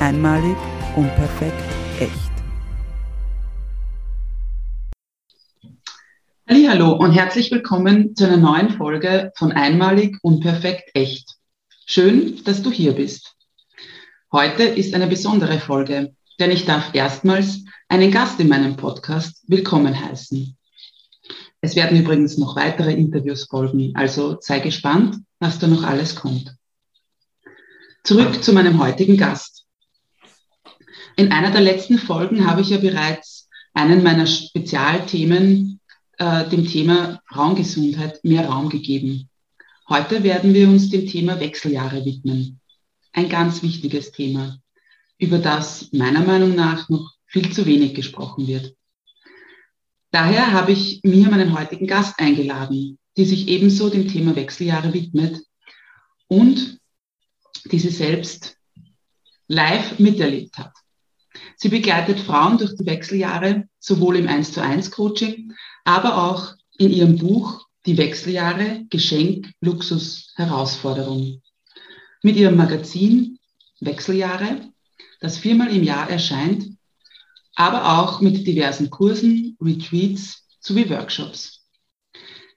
Einmalig, unperfekt, echt. Hallo und herzlich willkommen zu einer neuen Folge von Einmalig, unperfekt, echt. Schön, dass du hier bist. Heute ist eine besondere Folge, denn ich darf erstmals einen Gast in meinem Podcast willkommen heißen. Es werden übrigens noch weitere Interviews folgen, also sei gespannt, was da noch alles kommt. Zurück zu meinem heutigen Gast. In einer der letzten Folgen habe ich ja bereits einen meiner Spezialthemen, äh, dem Thema Frauengesundheit, mehr Raum gegeben. Heute werden wir uns dem Thema Wechseljahre widmen. Ein ganz wichtiges Thema, über das meiner Meinung nach noch viel zu wenig gesprochen wird. Daher habe ich mir meinen heutigen Gast eingeladen, die sich ebenso dem Thema Wechseljahre widmet und die sie selbst live miterlebt hat. Sie begleitet Frauen durch die Wechseljahre, sowohl im 1 zu 1 Coaching, aber auch in ihrem Buch Die Wechseljahre, Geschenk, Luxus, Herausforderung. Mit ihrem Magazin Wechseljahre, das viermal im Jahr erscheint, aber auch mit diversen Kursen, Retreats sowie Workshops.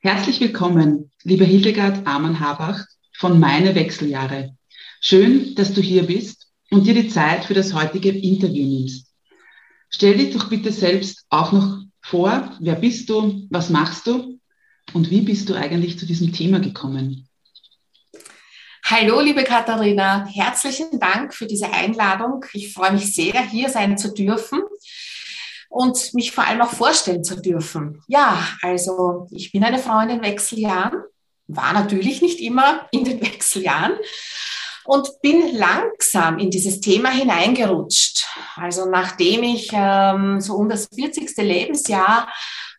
Herzlich willkommen, liebe Hildegard Amann-Habach von Meine Wechseljahre. Schön, dass du hier bist und dir die Zeit für das heutige Interview nimmst. Stell dich doch bitte selbst auch noch vor, wer bist du, was machst du und wie bist du eigentlich zu diesem Thema gekommen? Hallo, liebe Katharina, herzlichen Dank für diese Einladung. Ich freue mich sehr, hier sein zu dürfen und mich vor allem auch vorstellen zu dürfen. Ja, also ich bin eine Frau in den Wechseljahren, war natürlich nicht immer in den Wechseljahren, und bin langsam in dieses Thema hineingerutscht. Also nachdem ich ähm, so um das 40. Lebensjahr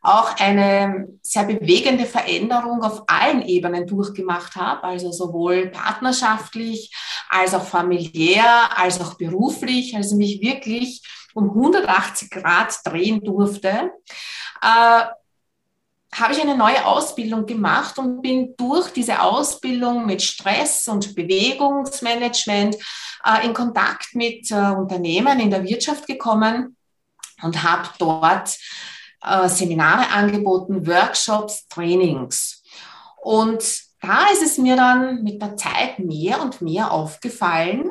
auch eine sehr bewegende Veränderung auf allen Ebenen durchgemacht habe, also sowohl partnerschaftlich als auch familiär, als auch beruflich, also mich wirklich um 180 Grad drehen durfte, äh, habe ich eine neue Ausbildung gemacht und bin durch diese Ausbildung mit Stress und Bewegungsmanagement äh, in Kontakt mit äh, Unternehmen in der Wirtschaft gekommen und habe dort äh, Seminare angeboten, Workshops, Trainings. Und da ist es mir dann mit der Zeit mehr und mehr aufgefallen,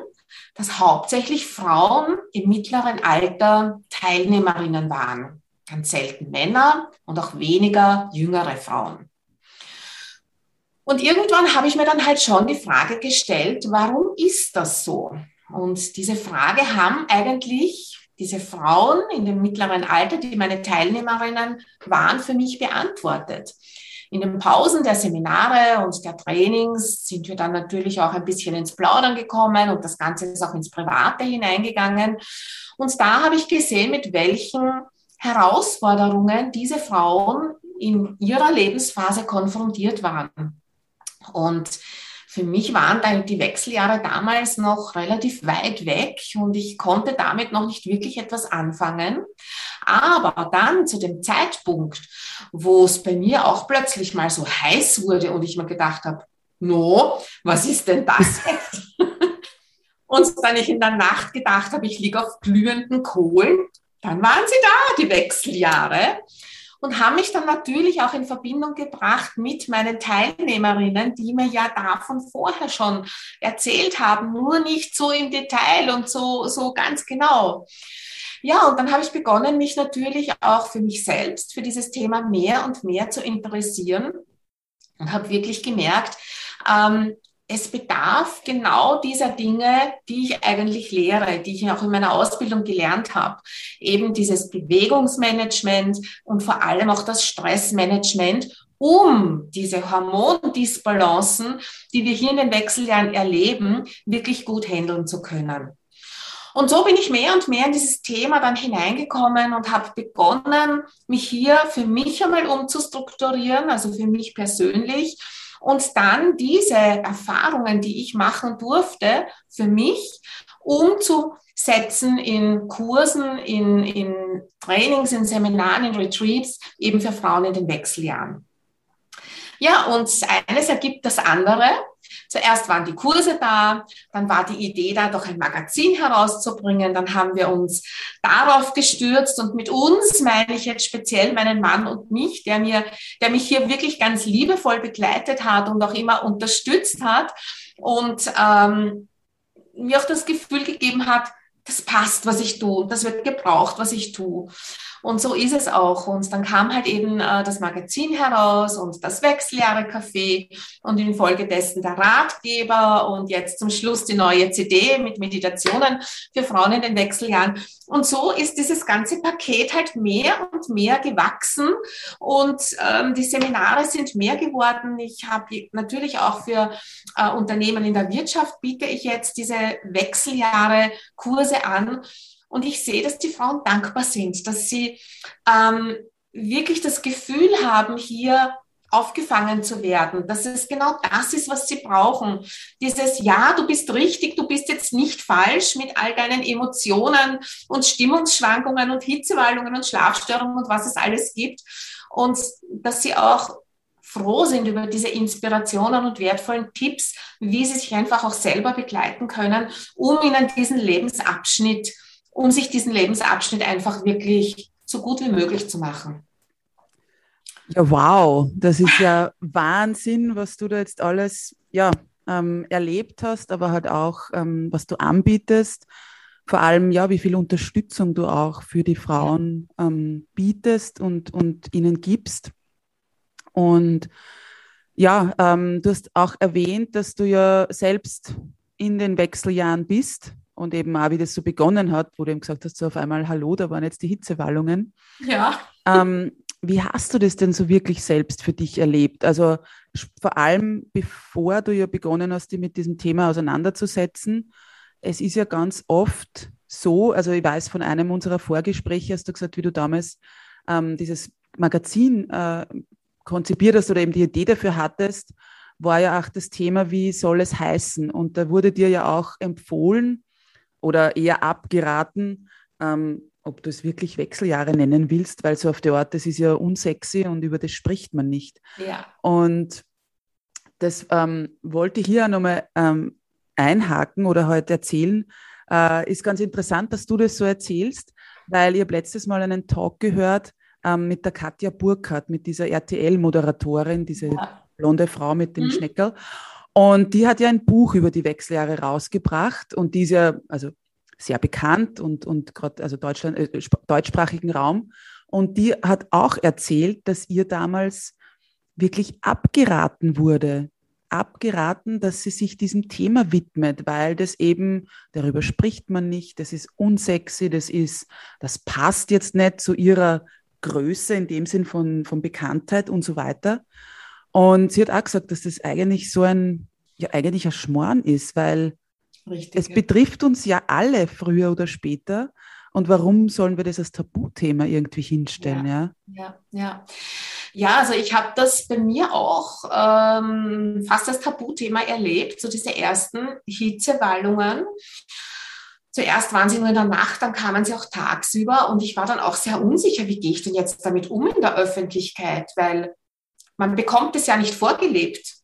dass hauptsächlich Frauen im mittleren Alter Teilnehmerinnen waren ganz selten Männer und auch weniger jüngere Frauen. Und irgendwann habe ich mir dann halt schon die Frage gestellt, warum ist das so? Und diese Frage haben eigentlich diese Frauen in dem mittleren Alter, die meine Teilnehmerinnen waren, für mich beantwortet. In den Pausen der Seminare und der Trainings sind wir dann natürlich auch ein bisschen ins Plaudern gekommen und das Ganze ist auch ins Private hineingegangen. Und da habe ich gesehen, mit welchen Herausforderungen diese Frauen in ihrer Lebensphase konfrontiert waren. Und für mich waren die Wechseljahre damals noch relativ weit weg und ich konnte damit noch nicht wirklich etwas anfangen. Aber dann zu dem Zeitpunkt, wo es bei mir auch plötzlich mal so heiß wurde und ich mir gedacht habe, no, was ist denn das jetzt? und dann ich in der Nacht gedacht habe, ich liege auf glühenden Kohlen dann waren sie da, die Wechseljahre, und haben mich dann natürlich auch in Verbindung gebracht mit meinen Teilnehmerinnen, die mir ja davon vorher schon erzählt haben, nur nicht so im Detail und so, so ganz genau. Ja, und dann habe ich begonnen, mich natürlich auch für mich selbst, für dieses Thema mehr und mehr zu interessieren und habe wirklich gemerkt, ähm, es bedarf genau dieser Dinge, die ich eigentlich lehre, die ich auch in meiner Ausbildung gelernt habe. Eben dieses Bewegungsmanagement und vor allem auch das Stressmanagement, um diese Hormondisbalancen, die wir hier in den Wechseljahren erleben, wirklich gut handeln zu können. Und so bin ich mehr und mehr in dieses Thema dann hineingekommen und habe begonnen, mich hier für mich einmal umzustrukturieren, also für mich persönlich und dann diese Erfahrungen, die ich machen durfte, für mich umzusetzen in Kursen, in, in Trainings, in Seminaren, in Retreats, eben für Frauen in den Wechseljahren. Ja, und eines ergibt das andere. Zuerst waren die Kurse da, dann war die Idee da, doch ein Magazin herauszubringen. Dann haben wir uns darauf gestürzt und mit uns meine ich jetzt speziell meinen Mann und mich, der mir, der mich hier wirklich ganz liebevoll begleitet hat und auch immer unterstützt hat und ähm, mir auch das Gefühl gegeben hat, das passt, was ich tue, das wird gebraucht, was ich tue. Und so ist es auch. Und dann kam halt eben äh, das Magazin heraus und das Wechseljahre-Café und infolgedessen der Ratgeber und jetzt zum Schluss die neue CD mit Meditationen für Frauen in den Wechseljahren. Und so ist dieses ganze Paket halt mehr und mehr gewachsen und ähm, die Seminare sind mehr geworden. Ich habe natürlich auch für äh, Unternehmen in der Wirtschaft biete ich jetzt diese Wechseljahre Kurse an und ich sehe, dass die Frauen dankbar sind, dass sie ähm, wirklich das Gefühl haben, hier aufgefangen zu werden, dass es genau das ist, was sie brauchen. Dieses Ja, du bist richtig, du bist jetzt nicht falsch mit all deinen Emotionen und Stimmungsschwankungen und Hitzewallungen und Schlafstörungen und was es alles gibt. Und dass sie auch froh sind über diese Inspirationen und wertvollen Tipps, wie sie sich einfach auch selber begleiten können, um ihnen diesen Lebensabschnitt um sich diesen Lebensabschnitt einfach wirklich so gut wie möglich zu machen. Ja, wow, das ist ja Wahnsinn, was du da jetzt alles ja, ähm, erlebt hast, aber halt auch, ähm, was du anbietest. Vor allem, ja, wie viel Unterstützung du auch für die Frauen ähm, bietest und, und ihnen gibst. Und ja, ähm, du hast auch erwähnt, dass du ja selbst in den Wechseljahren bist und eben auch, wie das so begonnen hat, wo du eben gesagt hast, so auf einmal, hallo, da waren jetzt die Hitzewallungen. Ja. Ähm, wie hast du das denn so wirklich selbst für dich erlebt? Also vor allem, bevor du ja begonnen hast, dich mit diesem Thema auseinanderzusetzen, es ist ja ganz oft so, also ich weiß von einem unserer Vorgespräche, hast du gesagt, wie du damals ähm, dieses Magazin äh, konzipiert hast oder eben die Idee dafür hattest, war ja auch das Thema, wie soll es heißen? Und da wurde dir ja auch empfohlen, oder eher abgeraten, ähm, ob du es wirklich Wechseljahre nennen willst, weil so auf der Art, das ist ja unsexy und über das spricht man nicht. Ja. Und das ähm, wollte ich hier nochmal ähm, einhaken oder heute erzählen. Äh, ist ganz interessant, dass du das so erzählst, weil ich habe letztes Mal einen Talk gehört ähm, mit der Katja Burkhardt, mit dieser RTL-Moderatorin, diese ja. blonde Frau mit dem mhm. Schneckel. Und die hat ja ein Buch über die Wechseljahre rausgebracht und die ist ja also sehr bekannt und, und gerade also Deutschland, äh, deutschsprachigen Raum. Und die hat auch erzählt, dass ihr damals wirklich abgeraten wurde, abgeraten, dass sie sich diesem Thema widmet, weil das eben, darüber spricht man nicht, das ist unsexy, das ist, das passt jetzt nicht zu ihrer Größe in dem Sinn von, von Bekanntheit und so weiter. Und sie hat auch gesagt, dass das eigentlich so ein, ja, eigentlich ein Schmoren ist, weil Richtig, es ja. betrifft uns ja alle früher oder später. Und warum sollen wir das als Tabuthema irgendwie hinstellen? Ja, ja, ja. ja. also ich habe das bei mir auch ähm, fast als Tabuthema erlebt, so diese ersten Hitzewallungen. Zuerst waren sie nur in der Nacht, dann kamen sie auch tagsüber und ich war dann auch sehr unsicher, wie gehe ich denn jetzt damit um in der Öffentlichkeit, weil man bekommt es ja nicht vorgelebt.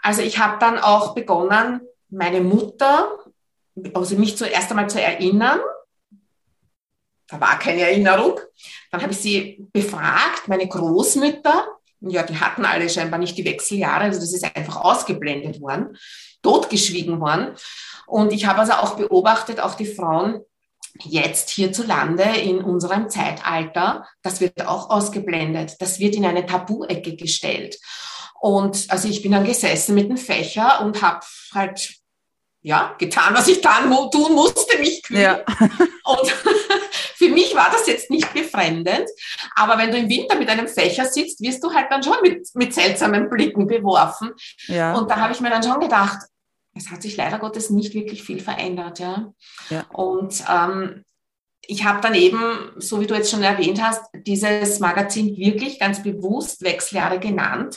Also ich habe dann auch begonnen, meine Mutter, also mich zuerst einmal zu erinnern. Da war keine Erinnerung. Dann habe ich sie befragt, meine Großmütter. Ja, die hatten alle scheinbar nicht die Wechseljahre, also das ist einfach ausgeblendet worden, totgeschwiegen worden. Und ich habe also auch beobachtet, auch die Frauen, jetzt hierzulande in unserem Zeitalter, das wird auch ausgeblendet. Das wird in eine Tabu-Ecke gestellt. Und also ich bin dann gesessen mit dem Fächer und habe halt ja, getan, was ich dann tun musste, mich kühlen. Ja. Und für mich war das jetzt nicht befremdend. Aber wenn du im Winter mit einem Fächer sitzt, wirst du halt dann schon mit, mit seltsamen Blicken beworfen. Ja. Und da habe ich mir dann schon gedacht, es hat sich leider Gottes nicht wirklich viel verändert. Ja. ja. Und ähm, ich habe dann eben, so wie du jetzt schon erwähnt hast, dieses Magazin wirklich ganz bewusst Wechseljahre genannt.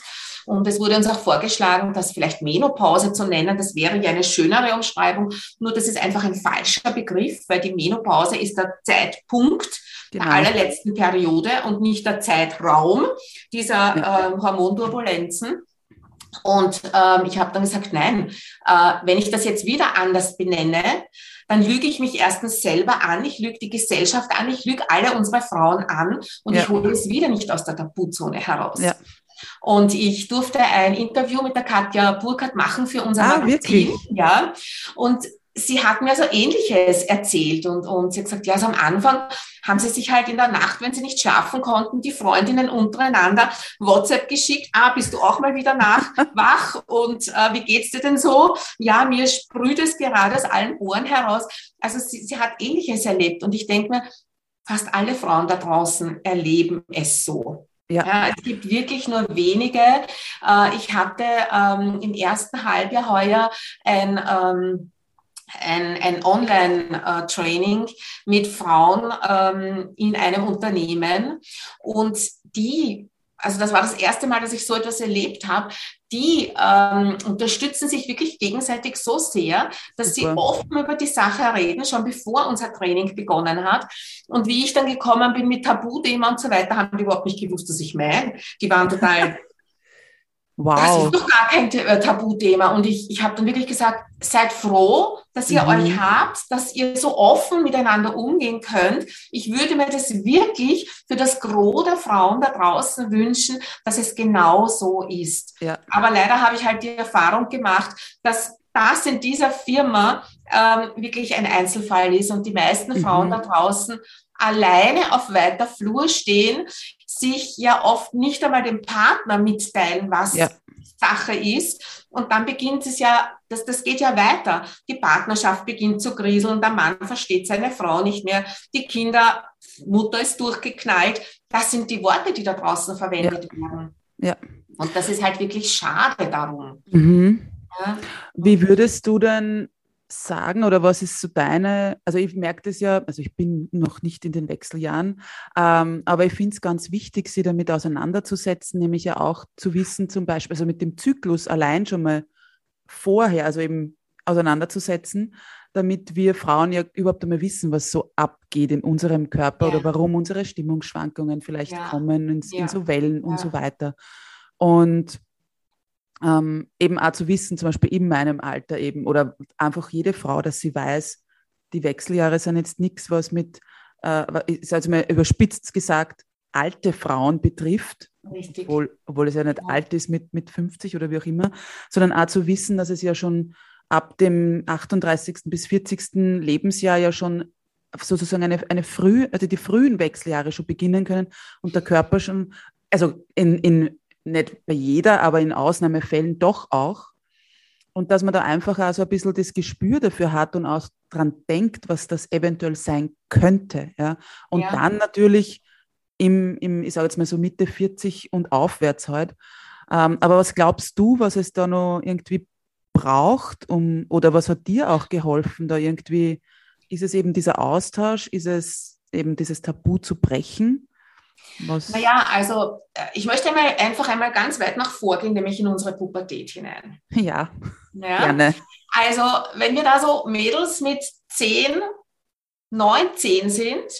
Und es wurde uns auch vorgeschlagen, das vielleicht Menopause zu nennen. Das wäre ja eine schönere Umschreibung. Nur das ist einfach ein falscher Begriff, weil die Menopause ist der Zeitpunkt genau. der allerletzten Periode und nicht der Zeitraum dieser äh, Hormonturbulenzen. Und ähm, ich habe dann gesagt, nein, äh, wenn ich das jetzt wieder anders benenne, dann lüge ich mich erstens selber an, ich lüge die Gesellschaft an, ich lüge alle unsere Frauen an und ja. ich hole es wieder nicht aus der Tabuzone heraus. Ja. Und ich durfte ein Interview mit der Katja Burkhardt machen für unser ah, Magazin. Wirklich? Ja. Und sie hat mir so Ähnliches erzählt und, und sie hat gesagt, ja, also am Anfang haben sie sich halt in der Nacht, wenn sie nicht schlafen konnten, die Freundinnen untereinander WhatsApp geschickt, ah, bist du auch mal wieder nach, wach und äh, wie geht's dir denn so? Ja, mir sprüht es gerade aus allen Ohren heraus. Also sie, sie hat Ähnliches erlebt und ich denke mir, fast alle Frauen da draußen erleben es so. Ja. ja. es gibt wirklich nur wenige. Äh, ich hatte ähm, im ersten Halbjahr heuer ein, ähm, ein, ein Online-Training mit Frauen ähm, in einem Unternehmen und die also das war das erste Mal, dass ich so etwas erlebt habe, die ähm, unterstützen sich wirklich gegenseitig so sehr, dass Super. sie offen über die Sache reden, schon bevor unser Training begonnen hat. Und wie ich dann gekommen bin mit Tabuthema und so weiter, haben die überhaupt nicht gewusst, was ich meine. Die waren total Wow. Das ist doch gar kein äh, Tabuthema. Und ich, ich habe dann wirklich gesagt, seid froh, dass ihr mhm. euch habt, dass ihr so offen miteinander umgehen könnt. Ich würde mir das wirklich für das Gros der Frauen da draußen wünschen, dass es genau so ist. Ja. Aber leider habe ich halt die Erfahrung gemacht, dass das in dieser Firma ähm, wirklich ein Einzelfall ist und die meisten mhm. Frauen da draußen alleine auf weiter Flur stehen, sich ja oft nicht einmal dem Partner mitteilen, was ja. Sache ist. Und dann beginnt es ja, das, das geht ja weiter. Die Partnerschaft beginnt zu kriseln, der Mann versteht seine Frau nicht mehr, die Kinder, Mutter ist durchgeknallt. Das sind die Worte, die da draußen verwendet ja. werden. Ja. Und das ist halt wirklich schade darum. Mhm. Ja. Wie würdest du denn sagen oder was ist so deine, also ich merke das ja, also ich bin noch nicht in den Wechseljahren, ähm, aber ich finde es ganz wichtig, sie damit auseinanderzusetzen, nämlich ja auch zu wissen, zum Beispiel, also mit dem Zyklus allein schon mal vorher, also eben auseinanderzusetzen, damit wir Frauen ja überhaupt einmal wissen, was so abgeht in unserem Körper ja. oder warum unsere Stimmungsschwankungen vielleicht ja. kommen in, ja. in, so Wellen und so weiter. Und ähm, eben auch zu wissen, zum Beispiel in meinem Alter eben, oder einfach jede Frau, dass sie weiß, die Wechseljahre sind jetzt nichts, was mit, äh, ist also mal überspitzt gesagt, alte Frauen betrifft, Richtig. Obwohl, obwohl es ja nicht ja. alt ist mit, mit 50 oder wie auch immer, sondern auch zu wissen, dass es ja schon ab dem 38. bis 40. Lebensjahr ja schon sozusagen eine, eine früh, also die frühen Wechseljahre schon beginnen können und der Körper schon, also in, in nicht bei jeder, aber in Ausnahmefällen doch auch. Und dass man da einfach auch so ein bisschen das Gespür dafür hat und auch dran denkt, was das eventuell sein könnte. Ja? Und ja. dann natürlich im, im, ich sage jetzt mal so Mitte 40 und aufwärts halt. Ähm, aber was glaubst du, was es da noch irgendwie braucht, um, oder was hat dir auch geholfen, da irgendwie, ist es eben dieser Austausch, ist es eben dieses Tabu zu brechen? Was? Naja, also äh, ich möchte einmal, einfach einmal ganz weit nach vorgehen, nämlich in unsere Pubertät hinein. Ja, ja, gerne. Also wenn wir da so Mädels mit 10, 9, 10 sind,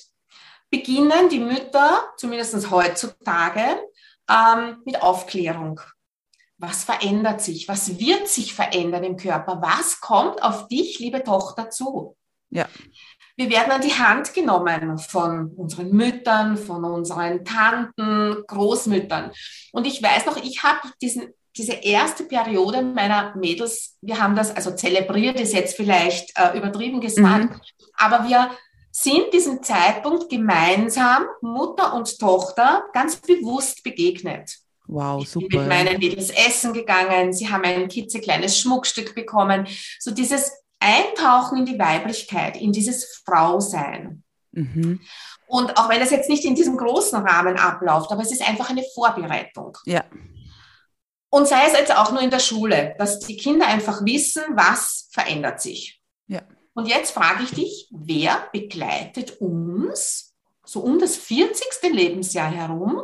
beginnen die Mütter, zumindest heutzutage, ähm, mit Aufklärung. Was verändert sich? Was wird sich verändern im Körper? Was kommt auf dich, liebe Tochter, zu? Ja. Wir werden an die Hand genommen von unseren Müttern, von unseren Tanten, Großmüttern. Und ich weiß noch, ich habe diesen diese erste Periode meiner Mädels, wir haben das also zelebriert, ist jetzt vielleicht äh, übertrieben gesagt, mhm. aber wir sind diesem Zeitpunkt gemeinsam Mutter und Tochter ganz bewusst begegnet. Wow, super. Ich bin mit meinen Mädels essen gegangen, sie haben ein kitzekleines Schmuckstück bekommen. So dieses Eintauchen in die Weiblichkeit, in dieses Frausein. Mhm. Und auch wenn das jetzt nicht in diesem großen Rahmen abläuft, aber es ist einfach eine Vorbereitung. Ja. Und sei es jetzt auch nur in der Schule, dass die Kinder einfach wissen, was verändert sich. Ja. Und jetzt frage ich dich, wer begleitet uns so um das 40. Lebensjahr herum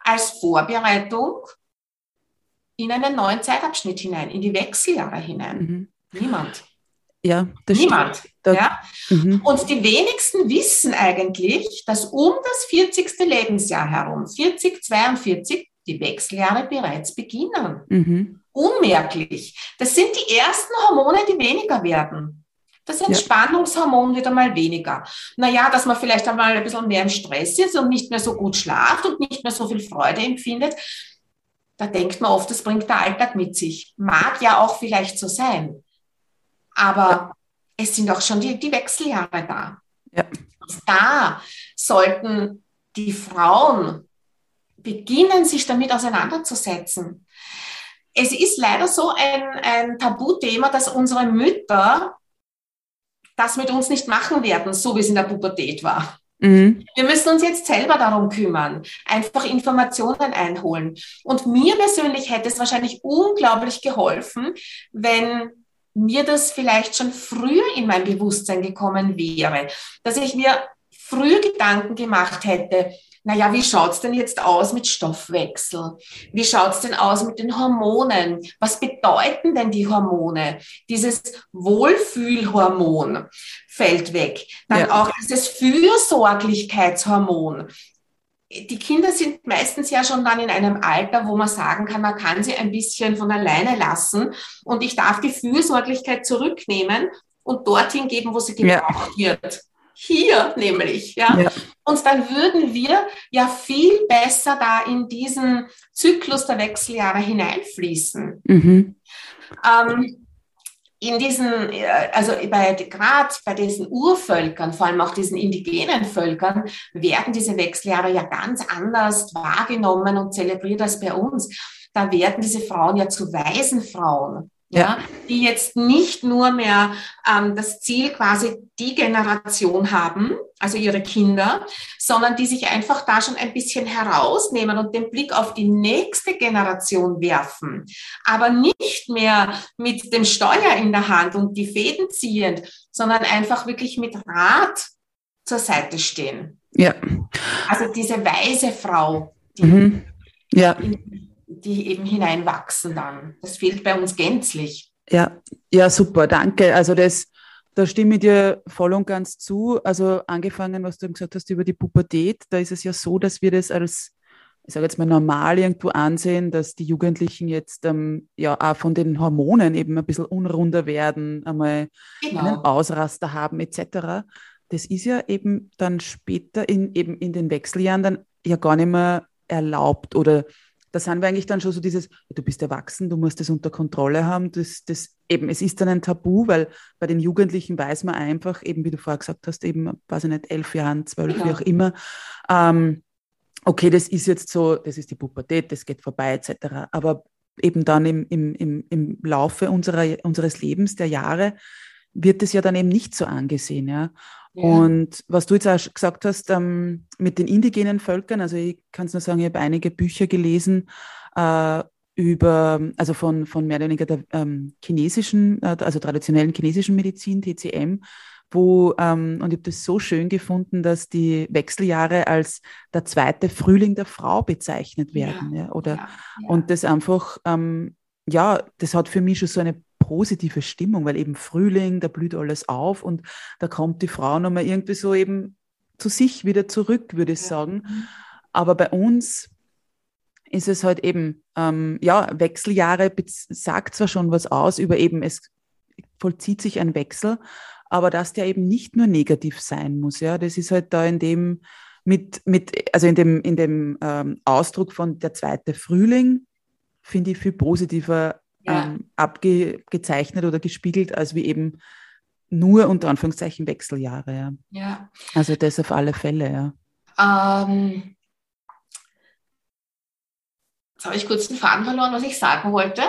als Vorbereitung in einen neuen Zeitabschnitt hinein, in die Wechseljahre hinein? Mhm. Niemand. Ja, das Niemand. Da, ja? Mhm. Und die wenigsten wissen eigentlich, dass um das 40. Lebensjahr herum, 40, 42, die Wechseljahre bereits beginnen. Mhm. Unmerklich. Das sind die ersten Hormone, die weniger werden. Das Entspannungshormon wird einmal weniger. Naja, dass man vielleicht einmal ein bisschen mehr im Stress ist und nicht mehr so gut schlaft und nicht mehr so viel Freude empfindet. Da denkt man oft, das bringt der Alltag mit sich. Mag ja auch vielleicht so sein. Aber es sind auch schon die, die Wechseljahre da. Ja. Da sollten die Frauen beginnen, sich damit auseinanderzusetzen. Es ist leider so ein, ein Tabuthema, dass unsere Mütter das mit uns nicht machen werden, so wie es in der Pubertät war. Mhm. Wir müssen uns jetzt selber darum kümmern, einfach Informationen einholen. Und mir persönlich hätte es wahrscheinlich unglaublich geholfen, wenn mir das vielleicht schon früher in mein Bewusstsein gekommen wäre, dass ich mir früher Gedanken gemacht hätte, naja, wie schaut's denn jetzt aus mit Stoffwechsel? Wie schaut's denn aus mit den Hormonen? Was bedeuten denn die Hormone? Dieses Wohlfühlhormon fällt weg. Dann ja. auch dieses Fürsorglichkeitshormon die Kinder sind meistens ja schon dann in einem Alter, wo man sagen kann, man kann sie ein bisschen von alleine lassen und ich darf die Fürsorglichkeit zurücknehmen und dorthin geben, wo sie gebraucht ja. wird. Hier nämlich, ja? ja. Und dann würden wir ja viel besser da in diesen Zyklus der Wechseljahre hineinfließen. Mhm. Ähm, in diesen, äh, also bei, gerade bei diesen Urvölkern, vor allem auch diesen indigenen Völkern, werden diese Wechseljahre ja ganz anders wahrgenommen und zelebriert als bei uns. Da werden diese Frauen ja zu Waisenfrauen ja, die jetzt nicht nur mehr ähm, das Ziel quasi die Generation haben, also ihre Kinder, sondern die sich einfach da schon ein bisschen herausnehmen und den Blick auf die nächste Generation werfen, aber nicht mehr mit dem Steuer in der Hand und die Fäden ziehend, sondern einfach wirklich mit Rat zur Seite stehen. Ja. Also diese weise Frau, die mhm. ja. in, die eben hineinwachsen dann. Das fehlt bei uns gänzlich. Ja, ja, super, danke. Also das, da stimme ich dir voll und ganz zu. Also angefangen, was du gesagt hast über die Pubertät, da ist es ja so, dass wir das als, ich sage jetzt mal normal irgendwo ansehen, dass die Jugendlichen jetzt ähm, ja auch von den Hormonen eben ein bisschen unrunder werden, einmal genau. einen Ausraster haben etc. Das ist ja eben dann später in, eben in den Wechseljahren dann ja gar nicht mehr erlaubt oder da sind wir eigentlich dann schon so dieses, du bist erwachsen, du musst das unter Kontrolle haben. Das, das eben, es ist dann ein Tabu, weil bei den Jugendlichen weiß man einfach, eben wie du vorher gesagt hast, eben, weiß ich nicht, elf Jahren, zwölf, ja. wie auch immer, ähm, okay, das ist jetzt so, das ist die Pubertät, das geht vorbei, etc. Aber eben dann im, im, im, im Laufe unserer, unseres Lebens, der Jahre, wird es ja dann eben nicht so angesehen, ja. Und was du jetzt auch gesagt hast ähm, mit den indigenen Völkern, also ich kann es nur sagen, ich habe einige Bücher gelesen äh, über, also von, von mehr oder weniger der ähm, chinesischen, äh, also traditionellen chinesischen Medizin, TCM, wo, ähm, und ich habe das so schön gefunden, dass die Wechseljahre als der zweite Frühling der Frau bezeichnet werden. Ja, ja oder, ja, ja. Und das einfach, ähm, ja, das hat für mich schon so eine positive Stimmung, weil eben Frühling, da blüht alles auf und da kommt die Frau nochmal irgendwie so eben zu sich wieder zurück, würde ich sagen. Aber bei uns ist es halt eben, ähm, ja, Wechseljahre sagt zwar schon was aus über eben, es vollzieht sich ein Wechsel, aber dass der eben nicht nur negativ sein muss, ja, das ist halt da in dem, mit, mit, also in dem, in dem ähm, Ausdruck von der zweite Frühling, finde ich viel positiver ja. ähm, abgezeichnet oder gespiegelt, als wie eben nur unter Anführungszeichen Wechseljahre. Ja. ja. Also das auf alle Fälle, ja. Ähm, jetzt habe ich kurz den Faden verloren, was ich sagen wollte.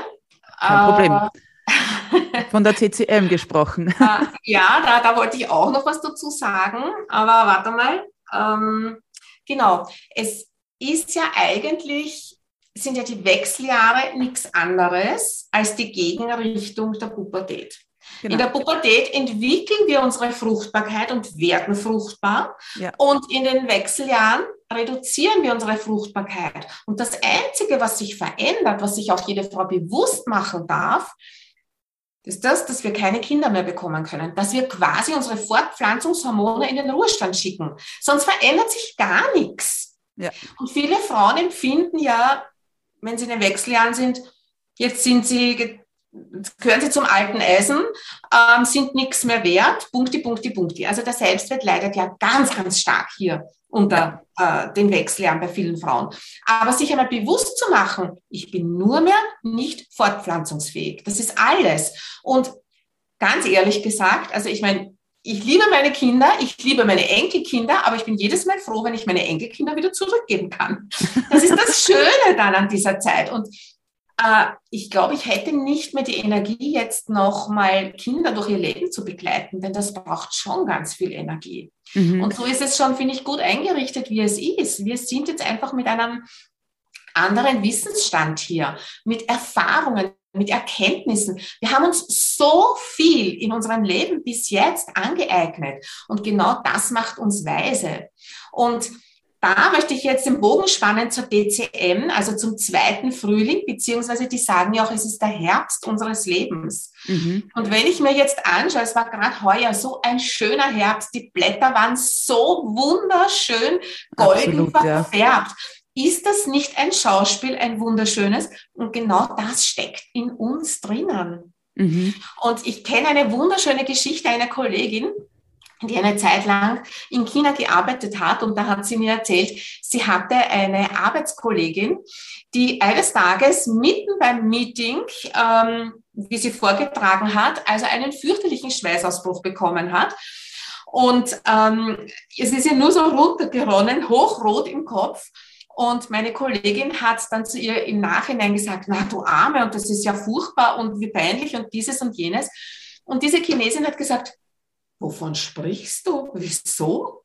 Kein Problem. Äh, Von der CCM gesprochen. Äh, ja, da, da wollte ich auch noch was dazu sagen, aber warte mal. Ähm, genau, es ist ja eigentlich, sind ja die Wechseljahre nichts anderes als die Gegenrichtung der Pubertät. Genau. In der Pubertät entwickeln wir unsere Fruchtbarkeit und werden fruchtbar. Ja. Und in den Wechseljahren reduzieren wir unsere Fruchtbarkeit. Und das Einzige, was sich verändert, was sich auch jede Frau bewusst machen darf, ist das, dass wir keine Kinder mehr bekommen können, dass wir quasi unsere Fortpflanzungshormone in den Ruhestand schicken. Sonst verändert sich gar nichts. Ja. Und viele Frauen empfinden ja, wenn sie in den Wechseljahren sind, jetzt sind sie gehören sie zum alten Eisen, ähm, sind nichts mehr wert, Punkti, Punkti, Punkti. Also der Selbstwert leidet ja ganz, ganz stark hier unter äh, den Wechseljahren bei vielen Frauen. Aber sich einmal bewusst zu machen, ich bin nur mehr nicht fortpflanzungsfähig. Das ist alles. Und ganz ehrlich gesagt, also ich meine, ich liebe meine Kinder, ich liebe meine Enkelkinder, aber ich bin jedes Mal froh, wenn ich meine Enkelkinder wieder zurückgeben kann. Das ist das Schöne dann an dieser Zeit. Und äh, ich glaube, ich hätte nicht mehr die Energie, jetzt noch mal Kinder durch ihr Leben zu begleiten, denn das braucht schon ganz viel Energie. Mhm. Und so ist es schon, finde ich, gut eingerichtet, wie es ist. Wir sind jetzt einfach mit einem anderen Wissensstand hier, mit Erfahrungen, mit Erkenntnissen. Wir haben uns so viel in unserem Leben bis jetzt angeeignet und genau das macht uns weise. Und da möchte ich jetzt den Bogen spannen zur DCM, also zum zweiten Frühling, beziehungsweise die sagen ja auch, es ist der Herbst unseres Lebens. Mhm. Und wenn ich mir jetzt anschaue, es war gerade heuer so ein schöner Herbst, die Blätter waren so wunderschön golden Absolut, verfärbt. Ja. Ist das nicht ein Schauspiel, ein wunderschönes? Und genau das steckt in uns drinnen. Mhm. Und ich kenne eine wunderschöne Geschichte einer Kollegin, die eine Zeit lang in China gearbeitet hat. Und da hat sie mir erzählt, sie hatte eine Arbeitskollegin, die eines Tages mitten beim Meeting, ähm, wie sie vorgetragen hat, also einen fürchterlichen Schweißausbruch bekommen hat. Und ähm, es ist ihr nur so runtergeronnen, hochrot im Kopf. Und meine Kollegin hat dann zu ihr im Nachhinein gesagt, na du Arme, und das ist ja furchtbar und wie peinlich und dieses und jenes. Und diese Chinesin hat gesagt, Wovon sprichst du? Wieso?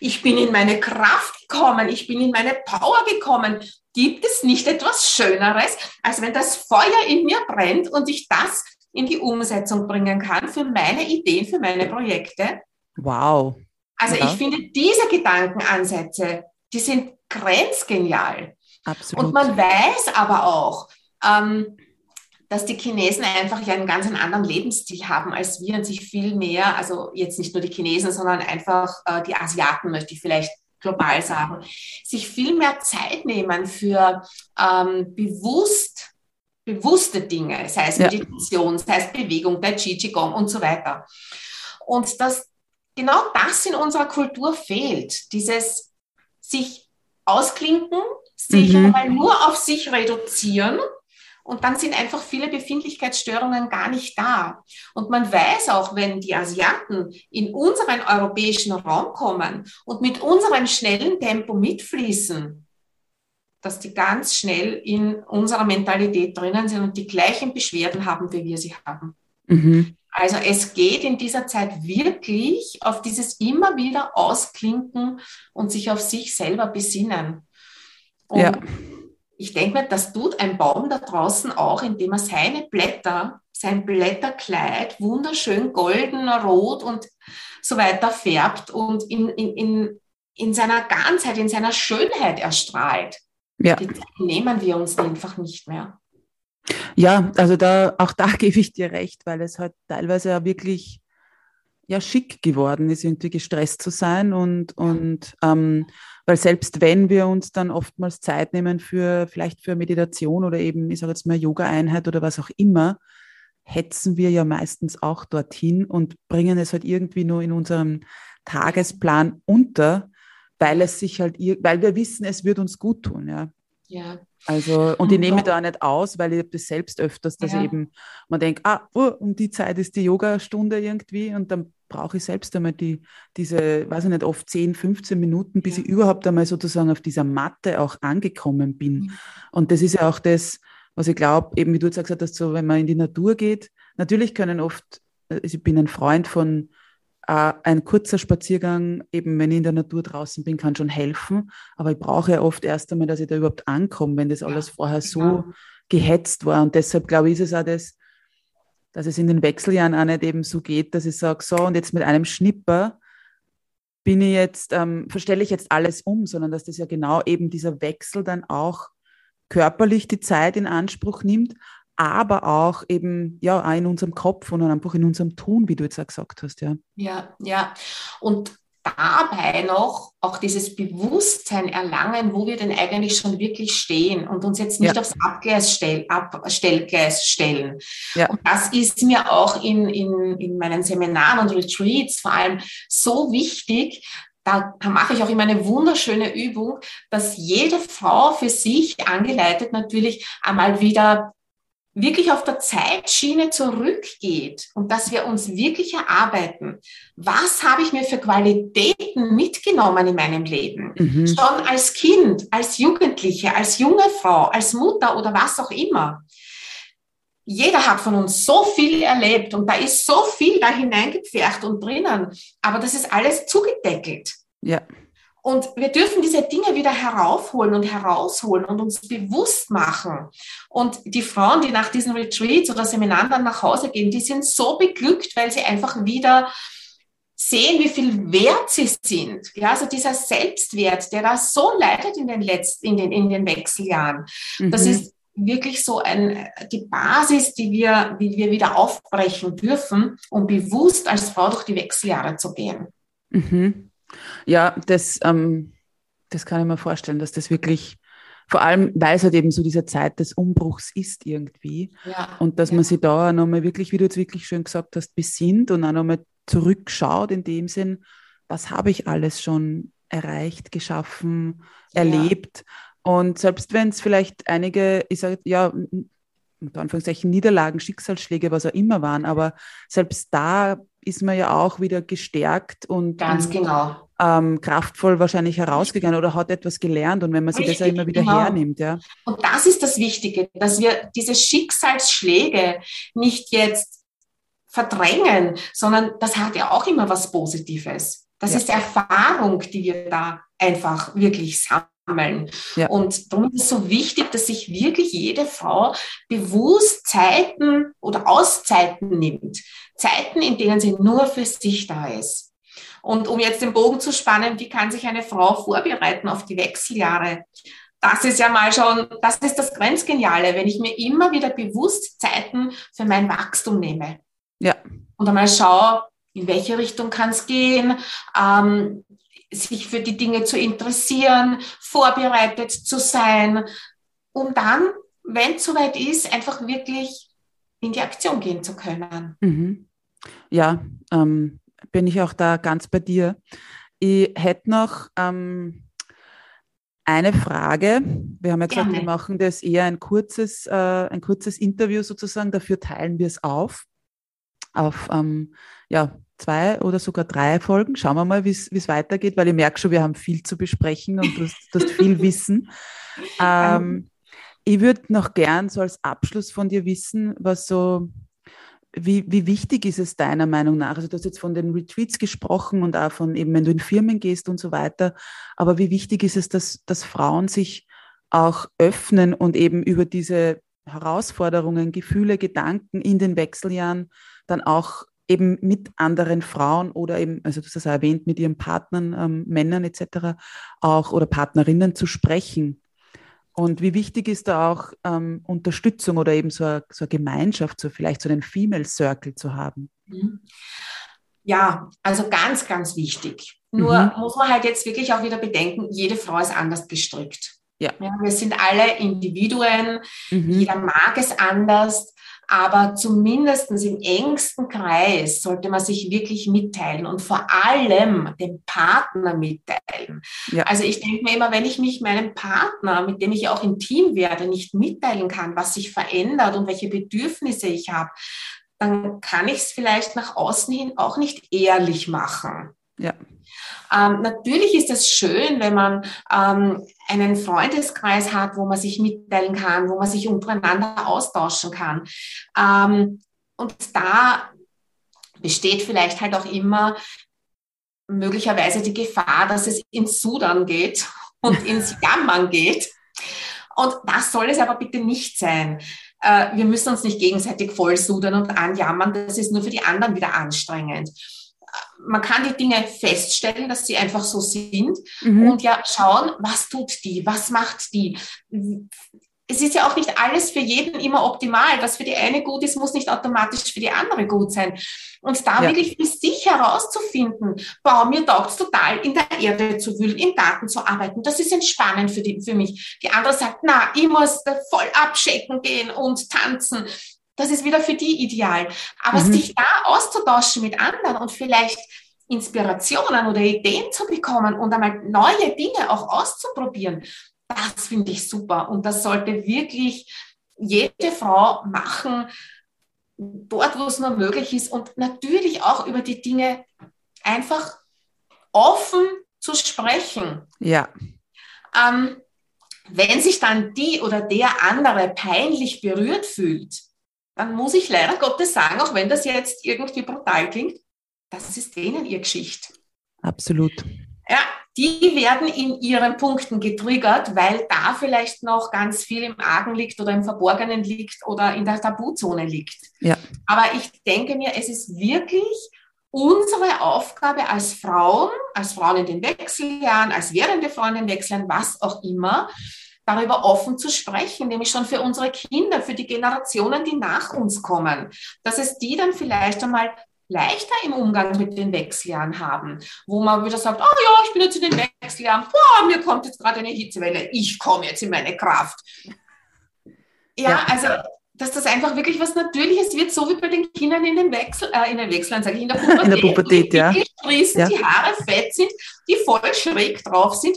Ich bin in meine Kraft gekommen, ich bin in meine Power gekommen. Gibt es nicht etwas Schöneres, als wenn das Feuer in mir brennt und ich das in die Umsetzung bringen kann für meine Ideen, für meine Projekte? Wow. Also ja. ich finde diese Gedankenansätze, die sind grenzgenial. Absolut. Und man weiß aber auch, ähm, dass die Chinesen einfach ja einen ganz anderen Lebensstil haben als wir und sich viel mehr, also jetzt nicht nur die Chinesen, sondern einfach äh, die Asiaten, möchte ich vielleicht global sagen, sich viel mehr Zeit nehmen für ähm, bewusst, bewusste Dinge, sei es Meditation, sei es Bewegung, Tai Chi, Qigong und so weiter. Und dass genau das in unserer Kultur fehlt, dieses sich ausklinken, sich mhm. einmal nur auf sich reduzieren und dann sind einfach viele Befindlichkeitsstörungen gar nicht da. Und man weiß auch, wenn die Asiaten in unseren europäischen Raum kommen und mit unserem schnellen Tempo mitfließen, dass die ganz schnell in unserer Mentalität drinnen sind und die gleichen Beschwerden haben, wie wir sie haben. Mhm. Also es geht in dieser Zeit wirklich auf dieses immer wieder Ausklinken und sich auf sich selber besinnen. Und ja ich denke mir, das tut ein Baum da draußen auch, indem er seine Blätter, sein Blätterkleid wunderschön golden, rot und so weiter färbt und in, in, in, in seiner Ganzheit, in seiner Schönheit erstrahlt. Ja. Die nehmen wir uns einfach nicht mehr. Ja, also da, auch da gebe ich dir recht, weil es halt teilweise ja wirklich ja schick geworden ist, irgendwie gestresst zu sein und, und ähm, weil selbst wenn wir uns dann oftmals Zeit nehmen für vielleicht für Meditation oder eben, ich sage jetzt mal Yoga-Einheit oder was auch immer, hetzen wir ja meistens auch dorthin und bringen es halt irgendwie nur in unserem Tagesplan unter, weil es sich halt, weil wir wissen, es wird uns gut tun, ja. Ja. Also, und ich nehme da auch nicht aus, weil ich das selbst öfters, dass ja. eben, man denkt, ah, oh, um die Zeit ist die Yoga-Stunde irgendwie und dann brauche ich selbst einmal die, diese, weiß ich nicht, oft 10, 15 Minuten, bis ja. ich überhaupt einmal sozusagen auf dieser Matte auch angekommen bin. Ja. Und das ist ja auch das, was ich glaube, eben wie du jetzt gesagt hast, so, wenn man in die Natur geht, natürlich können oft, also ich bin ein Freund von, ein kurzer Spaziergang, eben wenn ich in der Natur draußen bin, kann schon helfen. Aber ich brauche ja oft erst einmal, dass ich da überhaupt ankomme, wenn das alles vorher so genau. gehetzt war. Und deshalb glaube ich, ist es auch das, dass es in den Wechseljahren auch nicht eben so geht, dass ich sage, so und jetzt mit einem Schnipper bin ich jetzt, ähm, verstelle ich jetzt alles um, sondern dass das ja genau eben dieser Wechsel dann auch körperlich die Zeit in Anspruch nimmt, aber auch eben ja auch in unserem Kopf und einfach in unserem Tun, wie du jetzt auch gesagt hast, ja. Ja, ja. Und dabei noch auch dieses Bewusstsein erlangen, wo wir denn eigentlich schon wirklich stehen und uns jetzt nicht ja. aufs Abgleis stell, Abstellgleis stellen. Ja. Und das ist mir auch in, in, in meinen Seminaren und Retreats vor allem so wichtig, da mache ich auch immer eine wunderschöne Übung, dass jede Frau für sich angeleitet natürlich einmal wieder wirklich auf der Zeitschiene zurückgeht und dass wir uns wirklich erarbeiten, was habe ich mir für Qualitäten mitgenommen in meinem Leben? Mhm. Schon als Kind, als Jugendliche, als junge Frau, als Mutter oder was auch immer. Jeder hat von uns so viel erlebt und da ist so viel da hineingepfercht und drinnen, aber das ist alles zugedeckelt. Ja. Und wir dürfen diese Dinge wieder heraufholen und herausholen und uns bewusst machen. Und die Frauen, die nach diesen Retreats oder Seminaren dann nach Hause gehen, die sind so beglückt, weil sie einfach wieder sehen, wie viel wert sie sind. Ja, also dieser Selbstwert, der da so leidet in den letzten, in den, in den Wechseljahren. Mhm. Das ist wirklich so ein, die Basis, die wir, die wir wieder aufbrechen dürfen, um bewusst als Frau durch die Wechseljahre zu gehen. Mhm. Ja, das, ähm, das kann ich mir vorstellen, dass das wirklich, vor allem, weil es halt eben so diese Zeit des Umbruchs ist irgendwie. Ja, und dass ja. man sich da nochmal wirklich, wie du jetzt wirklich schön gesagt hast, besinnt und auch nochmal zurückschaut in dem Sinn, was habe ich alles schon erreicht, geschaffen, ja. erlebt. Und selbst wenn es vielleicht einige, ich sage, ja, unter Anführungszeichen Niederlagen, Schicksalsschläge, was auch immer waren, aber selbst da ist man ja auch wieder gestärkt und, Ganz genau. Ähm, kraftvoll wahrscheinlich herausgegangen oder hat etwas gelernt und wenn man sich Richtig, das ja immer wieder genau. hernimmt. Ja. Und das ist das Wichtige, dass wir diese Schicksalsschläge nicht jetzt verdrängen, sondern das hat ja auch immer was Positives. Das ja. ist Erfahrung, die wir da einfach wirklich sammeln. Ja. Und darum ist es so wichtig, dass sich wirklich jede Frau bewusst Zeiten oder Auszeiten nimmt. Zeiten, in denen sie nur für sich da ist. Und um jetzt den Bogen zu spannen, wie kann sich eine Frau vorbereiten auf die Wechseljahre? Das ist ja mal schon, das ist das Grenzgeniale, wenn ich mir immer wieder bewusst Zeiten für mein Wachstum nehme. Ja. Und einmal schaue, in welche Richtung kann es gehen, ähm, sich für die Dinge zu interessieren, vorbereitet zu sein, um dann, wenn es soweit ist, einfach wirklich in die Aktion gehen zu können. Mhm. Ja, ähm, bin ich auch da ganz bei dir. Ich hätte noch ähm, eine Frage. Wir haben ja gesagt, Gerne. wir machen das eher ein kurzes, äh, ein kurzes Interview sozusagen. Dafür teilen wir es auf. Auf ähm, ja, zwei oder sogar drei Folgen. Schauen wir mal, wie es weitergeht, weil ich merke schon, wir haben viel zu besprechen und du hast, du hast viel Wissen. Ähm, ich würde noch gern so als Abschluss von dir wissen, was so, wie, wie wichtig ist es deiner Meinung nach? Also du hast jetzt von den Retreats gesprochen und auch von eben, wenn du in Firmen gehst und so weiter. Aber wie wichtig ist es, dass, dass Frauen sich auch öffnen und eben über diese Herausforderungen, Gefühle, Gedanken in den Wechseljahren dann auch eben mit anderen Frauen oder eben, also du hast es erwähnt, mit ihren Partnern, ähm, Männern etc. auch oder Partnerinnen zu sprechen und wie wichtig ist da auch ähm, Unterstützung oder eben so eine, so eine Gemeinschaft, so vielleicht so einen Female Circle zu haben? Mhm. Ja, also ganz, ganz wichtig. Nur mhm. muss man halt jetzt wirklich auch wieder bedenken, jede Frau ist anders gestrickt. Ja. ja wir sind alle Individuen, mhm. jeder mag es anders. Aber zumindest im engsten Kreis sollte man sich wirklich mitteilen und vor allem dem Partner mitteilen. Ja. Also ich denke mir immer, wenn ich mich meinem Partner, mit dem ich auch intim werde, nicht mitteilen kann, was sich verändert und welche Bedürfnisse ich habe, dann kann ich es vielleicht nach außen hin auch nicht ehrlich machen. Ja. Ähm, natürlich ist es schön, wenn man ähm, einen Freundeskreis hat, wo man sich mitteilen kann, wo man sich untereinander austauschen kann. Ähm, und da besteht vielleicht halt auch immer möglicherweise die Gefahr, dass es ins Sudan geht und ins Jammern geht. Und das soll es aber bitte nicht sein. Äh, wir müssen uns nicht gegenseitig vollsudern und anjammern. Das ist nur für die anderen wieder anstrengend man kann die Dinge feststellen, dass sie einfach so sind mhm. und ja schauen, was tut die, was macht die. Es ist ja auch nicht alles für jeden immer optimal. Was für die eine gut ist, muss nicht automatisch für die andere gut sein. Und da ja. wirklich für sich herauszufinden, boah, mir taugt es total, in der Erde zu wühlen, im Garten zu arbeiten. Das ist entspannend für, die, für mich. Die andere sagt, na, ich muss voll abchecken gehen und tanzen das ist wieder für die ideal. Aber mhm. sich da auszutauschen mit anderen und vielleicht Inspirationen oder Ideen zu bekommen und einmal neue Dinge auch auszuprobieren, das finde ich super. Und das sollte wirklich jede Frau machen, dort, wo es nur möglich ist und natürlich auch über die Dinge einfach offen zu sprechen. Ja. Ähm, wenn sich dann die oder der andere peinlich berührt fühlt, dann muss ich leider Gottes sagen, auch wenn das jetzt irgendwie brutal klingt, das ist denen ihr Geschichte. Absolut. Ja, die werden in ihren Punkten getriggert, weil da vielleicht noch ganz viel im Argen liegt oder im Verborgenen liegt oder in der Tabuzone liegt. Ja. Aber ich denke mir, es ist wirklich unsere Aufgabe als Frauen, als Frauen in den Wechseljahren, als währende Frauen in den Wechseljahren, was auch immer, darüber offen zu sprechen, nämlich schon für unsere Kinder, für die Generationen, die nach uns kommen, dass es die dann vielleicht einmal leichter im Umgang mit den Wechseljahren haben, wo man wieder sagt, oh ja, ich bin jetzt in den Wechseljahren, boah, mir kommt jetzt gerade eine Hitzewelle, ich komme jetzt in meine Kraft. Ja, ja, also dass das einfach wirklich was Natürliches wird, so wie bei den Kindern in den Wechsel, äh, in den Wechseln, sage ich, in der Pubertät. In der Pubertät, die ja. Die ja. die Haare fett sind, die voll schräg drauf sind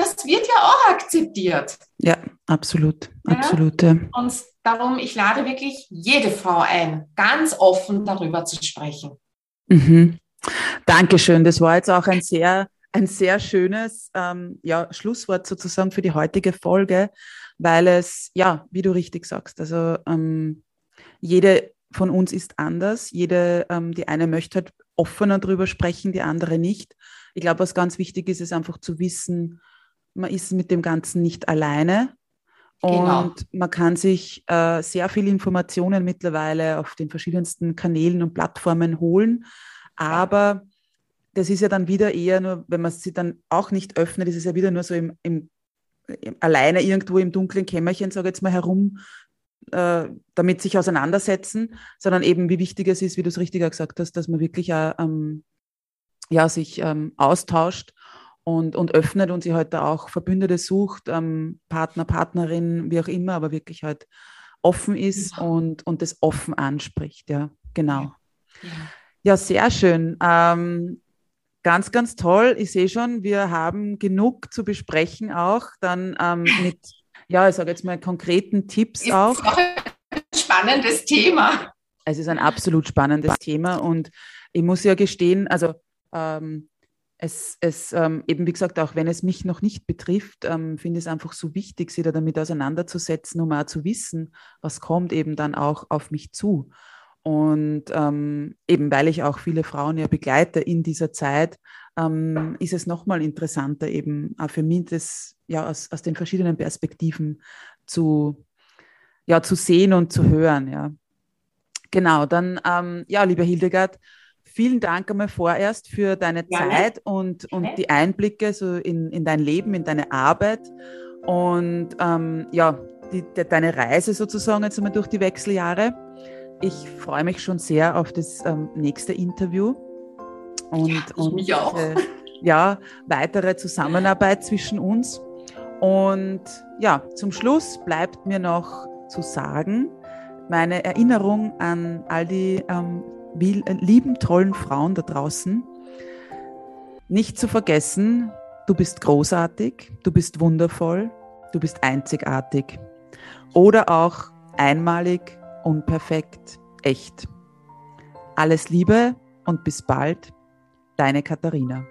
das wird ja auch akzeptiert. Ja, absolut, absolut. Ja? Und darum, ich lade wirklich jede Frau ein, ganz offen darüber zu sprechen. Mhm. Dankeschön. Das war jetzt auch ein sehr, ein sehr schönes ähm, ja, Schlusswort sozusagen für die heutige Folge, weil es, ja, wie du richtig sagst, also ähm, jede von uns ist anders. Jede, ähm, die eine möchte halt offener darüber sprechen, die andere nicht. Ich glaube, was ganz wichtig ist, ist einfach zu wissen, man ist mit dem Ganzen nicht alleine. Genau. Und man kann sich äh, sehr viele Informationen mittlerweile auf den verschiedensten Kanälen und Plattformen holen. Aber das ist ja dann wieder eher nur, wenn man sie dann auch nicht öffnet, ist es ja wieder nur so im, im, im alleine irgendwo im dunklen Kämmerchen, sage ich jetzt mal, herum, äh, damit sich auseinandersetzen, sondern eben wie wichtig es ist, wie du es richtiger gesagt hast, dass man wirklich auch, ähm, ja, sich ähm, austauscht und, und öffnet und sie heute auch Verbündete sucht, ähm, Partner, Partnerin, wie auch immer, aber wirklich halt offen ist ja. und, und das offen anspricht. Ja, genau. Ja, ja sehr schön. Ähm, ganz, ganz toll. Ich sehe schon, wir haben genug zu besprechen auch. Dann ähm, mit, ja, ich sage jetzt mal konkreten Tipps ist auch. auch ein spannendes Thema. Es ist ein absolut spannendes Thema und ich muss ja gestehen, also ähm, es, es ähm, eben, wie gesagt, auch wenn es mich noch nicht betrifft, ähm, finde ich es einfach so wichtig, sich da damit auseinanderzusetzen, um auch zu wissen, was kommt eben dann auch auf mich zu. Und ähm, eben weil ich auch viele Frauen ja begleite in dieser Zeit, ähm, ist es nochmal interessanter, eben auch für mich das ja aus, aus den verschiedenen Perspektiven zu, ja, zu sehen und zu hören. Ja. Genau, dann, ähm, ja, liebe Hildegard, Vielen Dank einmal vorerst für deine ja, Zeit und, und die Einblicke so in, in dein Leben, in deine Arbeit. Und ähm, ja, die, de, deine Reise sozusagen jetzt einmal durch die Wechseljahre. Ich freue mich schon sehr auf das ähm, nächste Interview. Und, ja, und äh, ja, weitere Zusammenarbeit zwischen uns. Und ja, zum Schluss bleibt mir noch zu sagen, meine Erinnerung an all die ähm, lieben, tollen Frauen da draußen. Nicht zu vergessen, du bist großartig, du bist wundervoll, du bist einzigartig. Oder auch einmalig, unperfekt, echt. Alles Liebe und bis bald, deine Katharina.